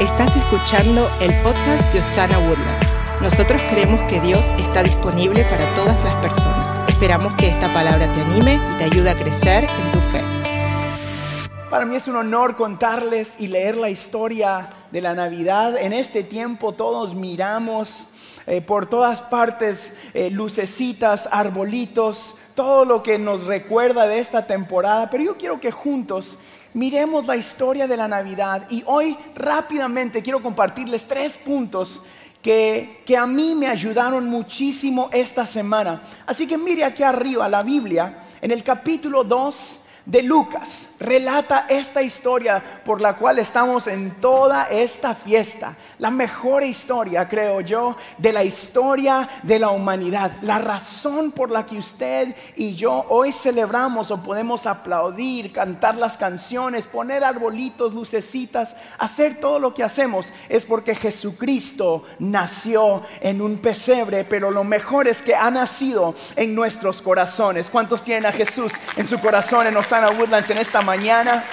Estás escuchando el podcast de Osana Woodlands. Nosotros creemos que Dios está disponible para todas las personas. Esperamos que esta palabra te anime y te ayude a crecer en tu fe. Para mí es un honor contarles y leer la historia de la Navidad. En este tiempo todos miramos eh, por todas partes eh, lucecitas, arbolitos, todo lo que nos recuerda de esta temporada. Pero yo quiero que juntos miremos la historia de la Navidad y hoy rápidamente quiero compartirles tres puntos que, que, a mí me ayudaron muchísimo esta semana. Así que mire aquí arriba la Biblia, en el capítulo 2 de Lucas, relata esta historia por la cual estamos en toda esta fiesta la mejor historia, creo yo, de la historia de la humanidad. La razón por la que usted y yo hoy celebramos o podemos aplaudir, cantar las canciones, poner arbolitos, lucecitas, hacer todo lo que hacemos, es porque Jesucristo nació en un pesebre, pero lo mejor es que ha nacido en nuestros corazones. ¿Cuántos tienen a Jesús en su corazón en Osana Woodlands en esta mañana?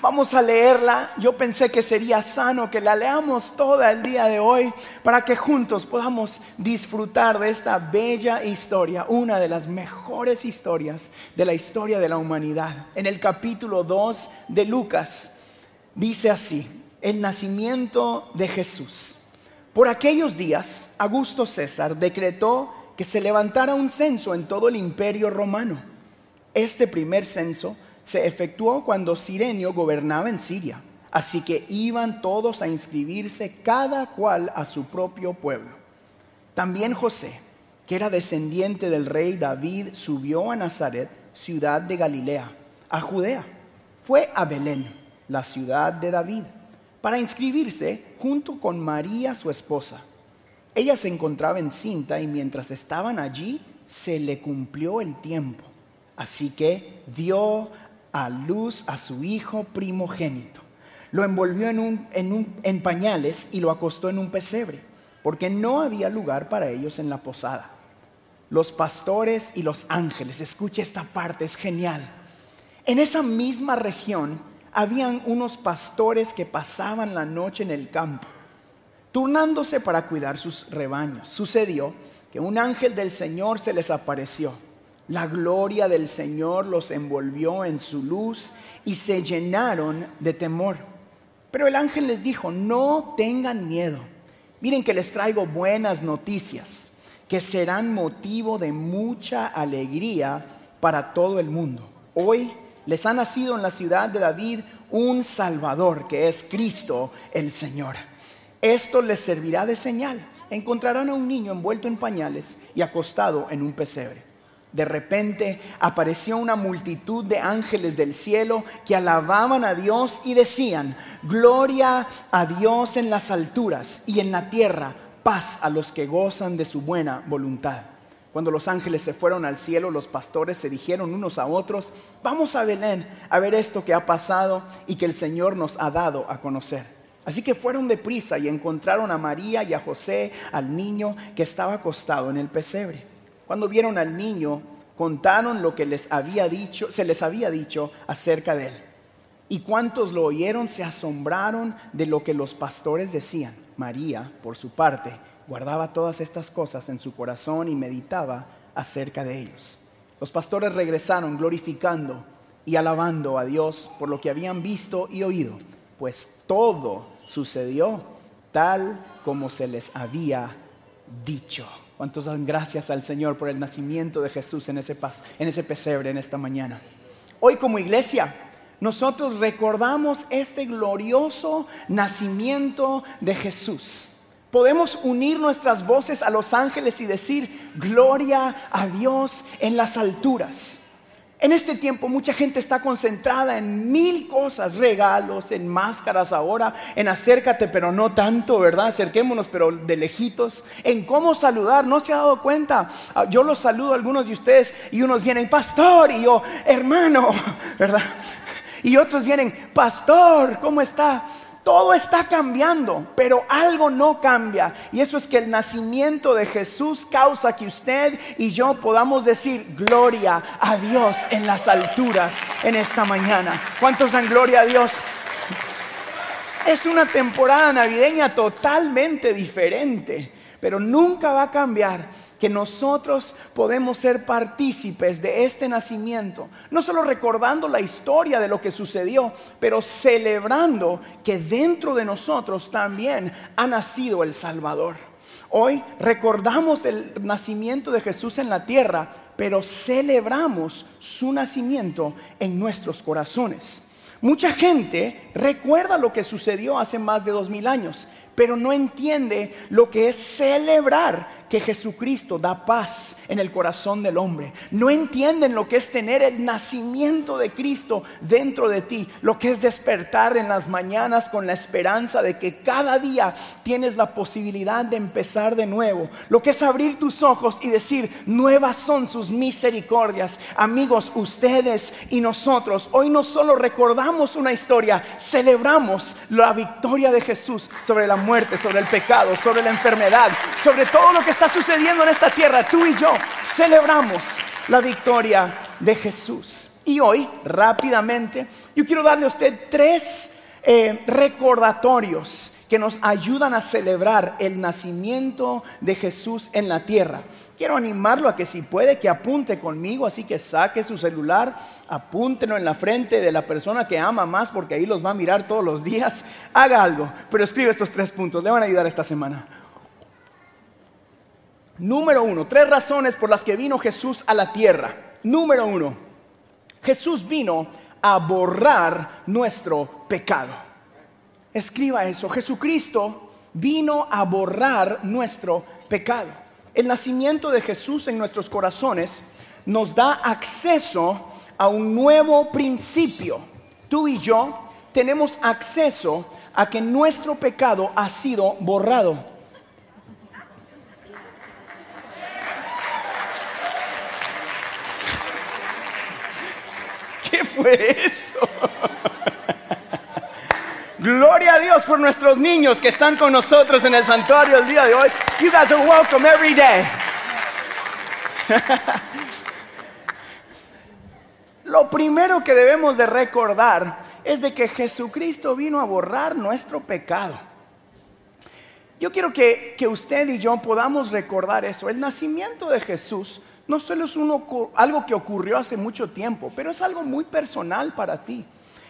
Vamos a leerla. Yo pensé que sería sano que la leamos toda el día de hoy para que juntos podamos disfrutar de esta bella historia, una de las mejores historias de la historia de la humanidad. En el capítulo 2 de Lucas dice así, el nacimiento de Jesús. Por aquellos días, Augusto César decretó que se levantara un censo en todo el imperio romano. Este primer censo se efectuó cuando Sirenio gobernaba en Siria. Así que iban todos a inscribirse cada cual a su propio pueblo. También José, que era descendiente del rey David, subió a Nazaret, ciudad de Galilea, a Judea. Fue a Belén, la ciudad de David, para inscribirse junto con María, su esposa. Ella se encontraba encinta y mientras estaban allí se le cumplió el tiempo. Así que dio a luz a su hijo primogénito. Lo envolvió en, un, en, pañales y lo acostó en un pesebre, porque no había lugar para ellos en la posada. Los pastores y los ángeles, escuche esta parte, es genial. En esa misma región habían unos pastores que pasaban la noche en el campo, turnándose para cuidar sus rebaños. Sucedió que un ángel del Señor se les apareció la gloria del Señor los envolvió en su luz y se llenaron de temor. Pero el ángel les dijo, no tengan miedo. Miren que les traigo buenas noticias que serán motivo de mucha alegría para todo el mundo. Hoy les ha nacido en la ciudad de David un Salvador que es Cristo el Señor. Esto les servirá de señal. Encontrarán a un niño envuelto en pañales y acostado en un pesebre. De repente apareció una multitud de ángeles del cielo que alababan a Dios y decían, gloria a Dios en las alturas y en la tierra, paz a los que gozan de su buena voluntad. Cuando los ángeles se fueron al cielo, los pastores se dijeron unos a otros, vamos a Belén a ver esto que ha pasado y que el Señor nos ha dado a conocer. Así que fueron deprisa y encontraron a María y a José, al niño que estaba acostado en el pesebre. Cuando vieron al niño, contaron lo que les había dicho, se les había dicho acerca de él. Y cuantos lo oyeron se asombraron de lo que los pastores decían. María, por su parte, guardaba todas estas cosas en su corazón y meditaba acerca de ellos. Los pastores regresaron glorificando y alabando a Dios por lo que habían visto y oído, pues todo sucedió tal como se les había dicho. ¿Cuántos dan gracias al Señor por el nacimiento de Jesús en ese, en ese pesebre en esta mañana? Hoy como iglesia, nosotros recordamos este glorioso nacimiento de Jesús. Podemos unir nuestras voces a los ángeles y decir, gloria a Dios en las alturas en este tiempo mucha gente está concentrada en mil cosas, regalos, en máscaras ahora, en acércate pero no tanto, ¿verdad? Acerquémonos pero de lejitos, en cómo saludar, no se ha dado cuenta. Ah, yo los saludo a algunos de ustedes y unos vienen, pastor, y yo, hermano, ¿verdad? Y otros vienen, pastor, ¿cómo está? Todo está cambiando, pero algo no cambia. Y eso es que el nacimiento de Jesús causa que usted y yo podamos decir gloria a Dios en las alturas en esta mañana. ¿Cuántos dan gloria a Dios? Es una temporada navideña totalmente diferente, pero nunca va a cambiar que nosotros podemos ser partícipes de este nacimiento, no solo recordando la historia de lo que sucedió, pero celebrando que dentro de nosotros también ha nacido el Salvador. Hoy recordamos el nacimiento de Jesús en la tierra, pero celebramos su nacimiento en nuestros corazones. Mucha gente recuerda lo que sucedió hace más de dos mil años, pero no entiende lo que es celebrar que Jesucristo da paz en el corazón del hombre. No entienden lo que es tener el nacimiento de Cristo dentro de ti, lo que es despertar en las mañanas con la esperanza de que cada día tienes la posibilidad de empezar de nuevo, lo que es abrir tus ojos y decir, nuevas son sus misericordias. Amigos, ustedes y nosotros, hoy no solo recordamos una historia, celebramos la victoria de Jesús sobre la muerte, sobre el pecado, sobre la enfermedad, sobre todo lo que está sucediendo en esta tierra, tú y yo celebramos la victoria de Jesús. Y hoy, rápidamente, yo quiero darle a usted tres eh, recordatorios que nos ayudan a celebrar el nacimiento de Jesús en la tierra. Quiero animarlo a que si puede, que apunte conmigo, así que saque su celular, apúntenlo en la frente de la persona que ama más, porque ahí los va a mirar todos los días. Haga algo, pero escribe estos tres puntos, le van a ayudar esta semana. Número uno, tres razones por las que vino Jesús a la tierra. Número uno, Jesús vino a borrar nuestro pecado. Escriba eso, Jesucristo vino a borrar nuestro pecado. El nacimiento de Jesús en nuestros corazones nos da acceso a un nuevo principio. Tú y yo tenemos acceso a que nuestro pecado ha sido borrado. Fue eso? Gloria a Dios por nuestros niños que están con nosotros en el santuario el día de hoy. You guys are welcome every day. Lo primero que debemos de recordar es de que Jesucristo vino a borrar nuestro pecado. Yo quiero que, que usted y yo podamos recordar eso. El nacimiento de Jesús no solo es algo que ocurrió hace mucho tiempo, pero es algo muy personal para ti.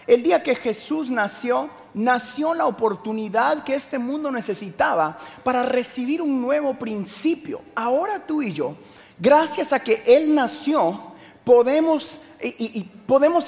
El día que Jesús nació, nació la oportunidad que este mundo necesitaba para recibir un nuevo principio. Ahora tú y yo, gracias a que Él nació, podemos,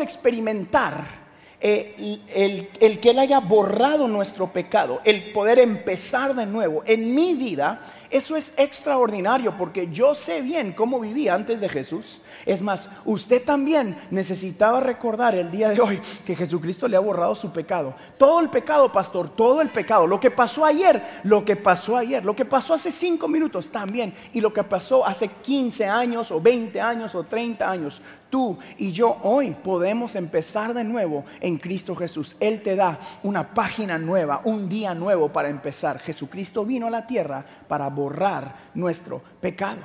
experimentar eh, el, el que Él haya borrado nuestro pecado, el poder empezar de nuevo. En mi vida, eso es extraordinario porque yo sé bien cómo vivía antes de Jesús. Es más, usted también necesitaba recordar el día de hoy que Jesucristo le ha borrado su pecado. Todo el pecado, pastor, todo el pecado. Lo que pasó ayer, lo que pasó ayer, lo que pasó hace cinco minutos también. Y lo que pasó hace 15 años o 20 años o 30 años. Tú y yo hoy podemos empezar de nuevo en Cristo Jesús. Él te da una página nueva, un día nuevo para empezar. Jesucristo vino a la tierra para borrar nuestro pecado.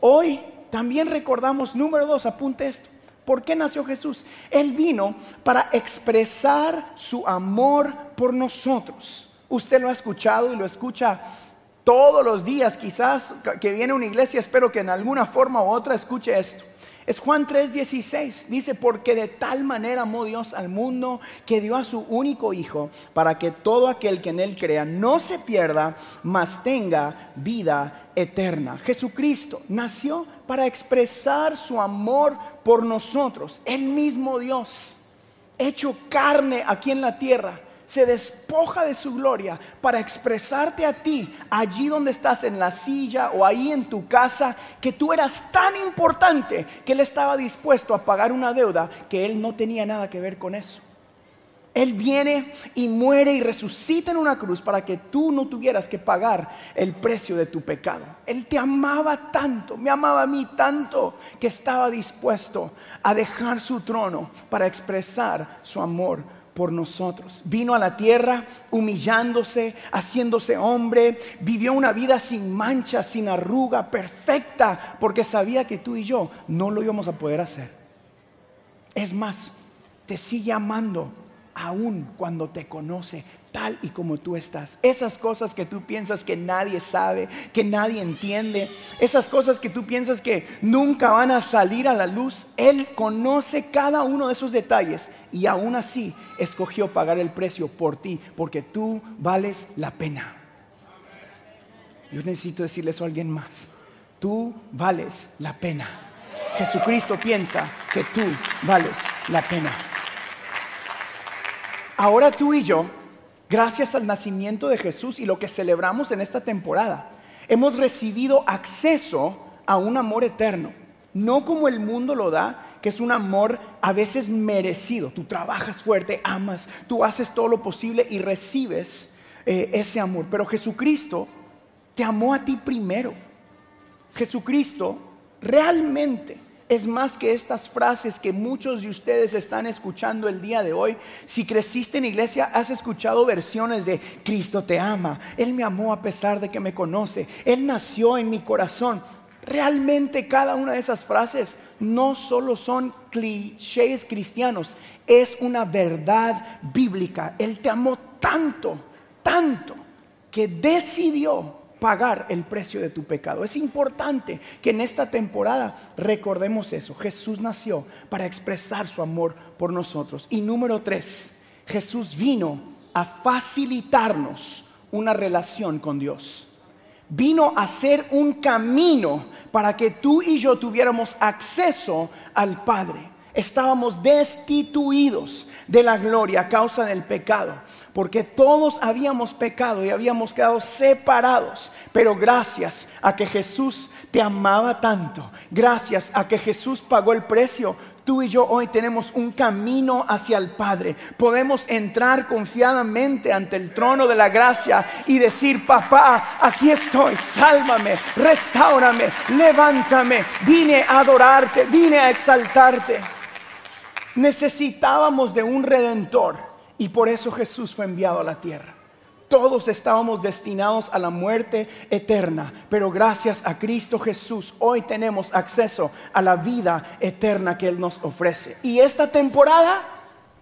Hoy también recordamos, número dos, apunte esto. ¿Por qué nació Jesús? Él vino para expresar su amor por nosotros. Usted lo ha escuchado y lo escucha todos los días, quizás que viene una iglesia, espero que en alguna forma u otra escuche esto. Es Juan 3:16. Dice, porque de tal manera amó Dios al mundo que dio a su único Hijo para que todo aquel que en Él crea no se pierda, mas tenga vida eterna. Jesucristo nació para expresar su amor por nosotros. El mismo Dios, hecho carne aquí en la tierra se despoja de su gloria para expresarte a ti, allí donde estás en la silla o ahí en tu casa, que tú eras tan importante que Él estaba dispuesto a pagar una deuda que Él no tenía nada que ver con eso. Él viene y muere y resucita en una cruz para que tú no tuvieras que pagar el precio de tu pecado. Él te amaba tanto, me amaba a mí tanto, que estaba dispuesto a dejar su trono para expresar su amor por nosotros. Vino a la tierra humillándose, haciéndose hombre, vivió una vida sin mancha, sin arruga, perfecta, porque sabía que tú y yo no lo íbamos a poder hacer. Es más, te sigue amando aún cuando te conoce tal y como tú estás. Esas cosas que tú piensas que nadie sabe, que nadie entiende, esas cosas que tú piensas que nunca van a salir a la luz, Él conoce cada uno de esos detalles y aún así escogió pagar el precio por ti, porque tú vales la pena. Yo necesito decirle eso a alguien más. Tú vales la pena. Jesucristo piensa que tú vales la pena. Ahora tú y yo gracias al nacimiento de Jesús y lo que celebramos en esta temporada, hemos recibido acceso a un amor eterno, no como el mundo lo da, que es un amor a veces merecido. Tú trabajas fuerte, amas, tú haces todo lo posible y recibes eh, ese amor. Pero Jesucristo te amó a ti primero. Jesucristo realmente es más que estas frases que muchos de ustedes están escuchando el día de hoy. Si creciste en iglesia, has escuchado versiones de Cristo te ama, Él me amó a pesar de que me conoce, Él nació en mi corazón. Realmente cada una de esas frases no solo son clichés cristianos, es una verdad bíblica. Él te amó tanto, tanto, que decidió pagar el precio de tu pecado. Es importante que en esta temporada recordemos eso. Jesús nació para expresar su amor por nosotros. Y número tres, Jesús vino a facilitarnos una relación con Dios. Vino a ser un camino para que tú y yo tuviéramos acceso al Padre. Estábamos destituidos de la gloria a causa del pecado porque todos habíamos pecado y habíamos quedado separados. Pero gracias a que Jesús te amaba tanto, gracias a que Jesús pagó el precio, tú y yo hoy tenemos un camino hacia el Padre. Podemos entrar confiadamente ante el trono de la gracia y decir, papá, aquí estoy, sálvame, restaurame, levántame, vine a adorarte, vine a exaltarte. Necesitábamos de un redentor y por eso Jesús fue enviado a la tierra. Todos estábamos destinados a la muerte eterna, pero gracias a Cristo Jesús hoy tenemos acceso a la vida eterna que Él nos ofrece. Y esta temporada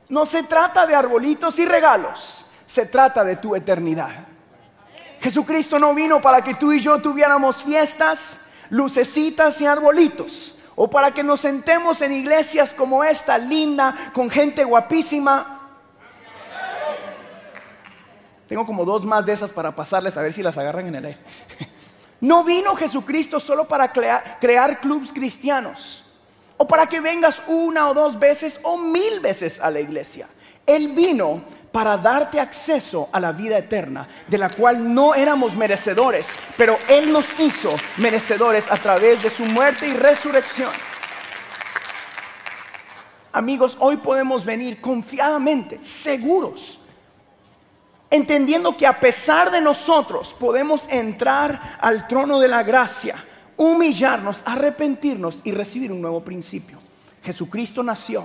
no se trata de arbolitos y regalos, se trata de tu eternidad. Jesucristo no vino para que tú y yo tuviéramos fiestas, lucecitas y arbolitos, o para que nos sentemos en iglesias como esta, linda, con gente guapísima tengo como dos más de esas para pasarles a ver si las agarran en el aire. No vino Jesucristo solo para crear, crear clubes cristianos o para que vengas una o dos veces o mil veces a la iglesia. Él vino para darte acceso a la vida eterna, de la cual no éramos merecedores, pero Él nos hizo merecedores a través de su muerte y resurrección. Amigos, hoy podemos venir confiadamente, seguros entendiendo que a pesar de nosotros podemos entrar al trono de la gracia, humillarnos, arrepentirnos y recibir un nuevo principio. Jesucristo nació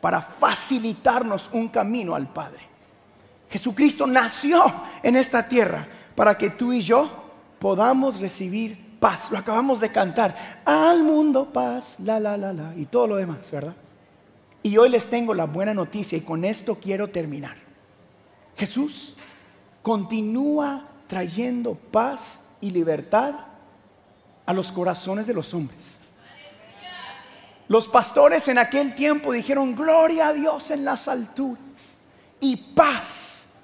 para facilitarnos un camino al Padre. Jesucristo nació en esta tierra para que tú y yo podamos recibir paz. Lo acabamos de cantar. Al mundo paz, la, la, la, la, y todo lo demás, ¿verdad? Y hoy les tengo la buena noticia y con esto quiero terminar. Jesús continúa trayendo paz y libertad a los corazones de los hombres. Los pastores en aquel tiempo dijeron, gloria a Dios en las alturas y paz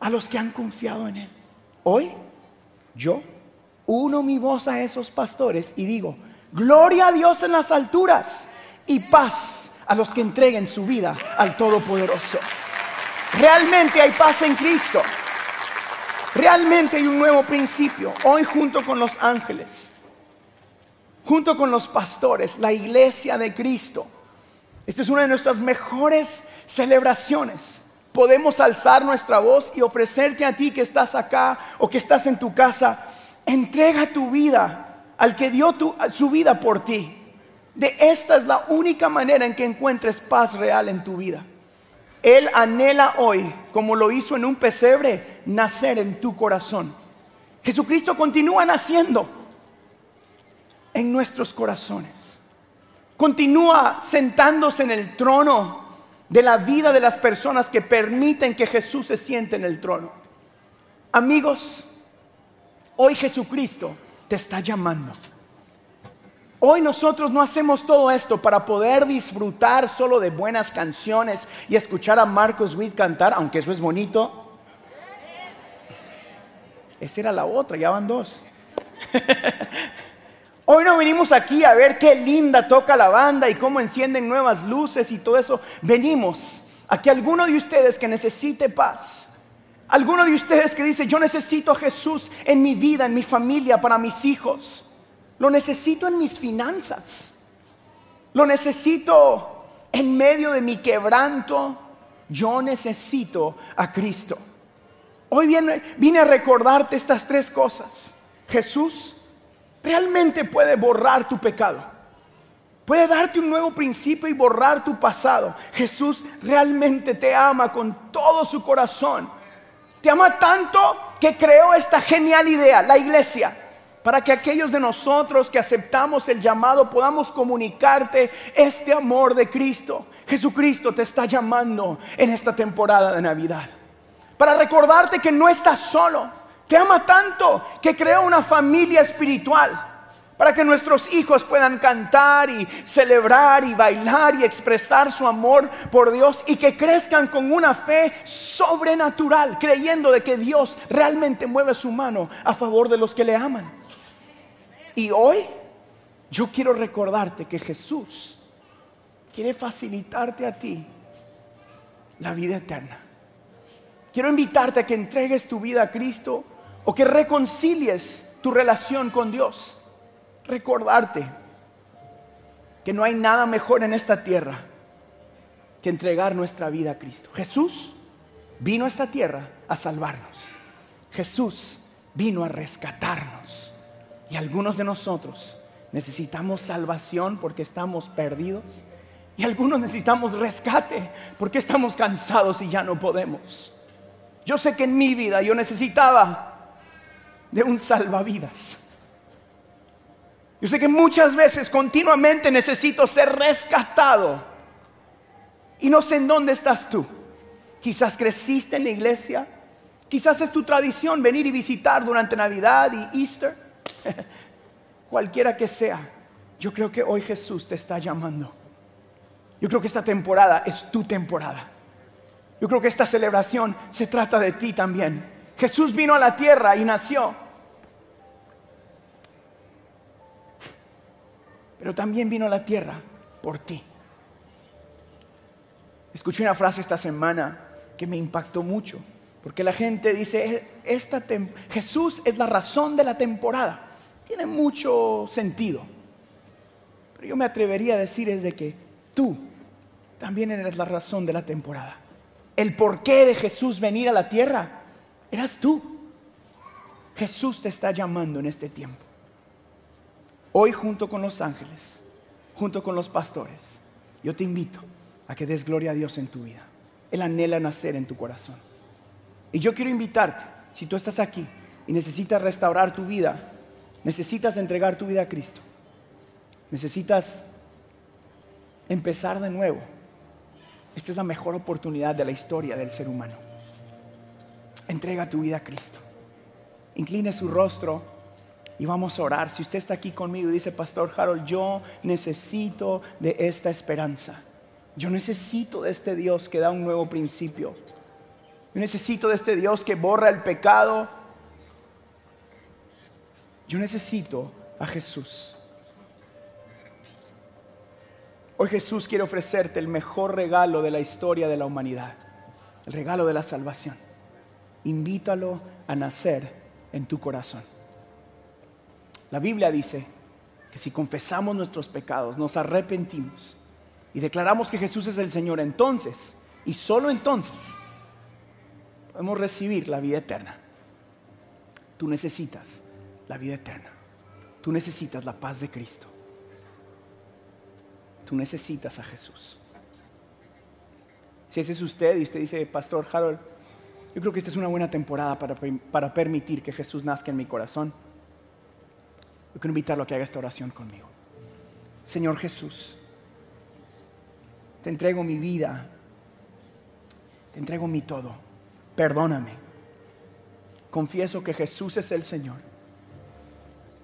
a los que han confiado en Él. Hoy yo uno mi voz a esos pastores y digo, gloria a Dios en las alturas y paz a los que entreguen su vida al Todopoderoso. Realmente hay paz en Cristo. Realmente hay un nuevo principio. Hoy junto con los ángeles, junto con los pastores, la iglesia de Cristo. Esta es una de nuestras mejores celebraciones. Podemos alzar nuestra voz y ofrecerte a ti que estás acá o que estás en tu casa. Entrega tu vida al que dio su vida por ti. De esta es la única manera en que encuentres paz real en tu vida. Él anhela hoy, como lo hizo en un pesebre, nacer en tu corazón. Jesucristo continúa naciendo en nuestros corazones. Continúa sentándose en el trono de la vida de las personas que permiten que Jesús se siente en el trono. Amigos, hoy Jesucristo te está llamando. Hoy nosotros no hacemos todo esto para poder disfrutar solo de buenas canciones y escuchar a Marcos Witt cantar, aunque eso es bonito. Esa era la otra, ya van dos. Hoy no venimos aquí a ver qué linda toca la banda y cómo encienden nuevas luces y todo eso. Venimos a que alguno de ustedes que necesite paz, alguno de ustedes que dice, yo necesito a Jesús en mi vida, en mi familia, para mis hijos lo necesito en mis finanzas. Lo necesito en medio de mi quebranto. Yo necesito a Cristo. Hoy vine, vine a recordarte estas tres cosas. Jesús realmente puede borrar tu pecado. Puede darte un nuevo principio y borrar tu pasado. Jesús realmente te ama con todo su corazón. Te ama tanto que creó esta genial idea, la iglesia para que aquellos de nosotros que aceptamos el llamado podamos comunicarte este amor de Cristo. Jesucristo te está llamando en esta temporada de Navidad. Para recordarte que no estás solo. Te ama tanto que creó una familia espiritual. Para que nuestros hijos puedan cantar y celebrar y bailar y expresar su amor por Dios y que crezcan con una fe sobrenatural, creyendo de que Dios realmente mueve su mano a favor de los que le aman. Y hoy yo quiero recordarte que Jesús quiere facilitarte a ti la vida eterna. Quiero invitarte a que entregues tu vida a Cristo o que reconcilies tu relación con Dios. Recordarte que no hay nada mejor en esta tierra que entregar nuestra vida a Cristo. Jesús vino a esta tierra a salvarnos. Jesús vino a rescatarnos. Y algunos de nosotros necesitamos salvación porque estamos perdidos. Y algunos necesitamos rescate porque estamos cansados y ya no podemos. Yo sé que en mi vida yo necesitaba de un salvavidas. Yo sé que muchas veces continuamente necesito ser rescatado. Y no sé en dónde estás tú. Quizás creciste en la iglesia. Quizás es tu tradición venir y visitar durante Navidad y Easter. Cualquiera que sea, yo creo que hoy Jesús te está llamando. Yo creo que esta temporada es tu temporada. Yo creo que esta celebración se trata de ti también. Jesús vino a la tierra y nació. Pero también vino a la tierra por ti. Escuché una frase esta semana que me impactó mucho, porque la gente dice, esta Jesús es la razón de la temporada tiene mucho sentido. Pero yo me atrevería a decir es de que tú también eres la razón de la temporada. El porqué de Jesús venir a la tierra eras tú. Jesús te está llamando en este tiempo. Hoy junto con los ángeles, junto con los pastores, yo te invito a que des gloria a Dios en tu vida. Él anhela nacer en tu corazón. Y yo quiero invitarte, si tú estás aquí y necesitas restaurar tu vida, Necesitas entregar tu vida a Cristo. Necesitas empezar de nuevo. Esta es la mejor oportunidad de la historia del ser humano. Entrega tu vida a Cristo. Incline su rostro y vamos a orar. Si usted está aquí conmigo y dice, Pastor Harold, yo necesito de esta esperanza. Yo necesito de este Dios que da un nuevo principio. Yo necesito de este Dios que borra el pecado yo necesito a Jesús. Hoy Jesús quiere ofrecerte el mejor regalo de la historia de la humanidad, el regalo de la salvación. Invítalo a nacer en tu corazón. La Biblia dice que si confesamos nuestros pecados, nos arrepentimos y declaramos que Jesús es el Señor, entonces, y solo entonces, podemos recibir la vida eterna. Tú necesitas la vida eterna. Tú necesitas la paz de Cristo. Tú necesitas a Jesús. Si ese es usted y usted dice, Pastor Harold, yo creo que esta es una buena temporada para, para permitir que Jesús nazca en mi corazón. Yo quiero invitarlo a que haga esta oración conmigo. Señor Jesús, te entrego mi vida te entrego mi todo, perdóname. Confieso que Jesús es el Señor,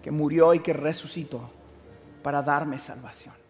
que murió y que resucitó para darme salvación.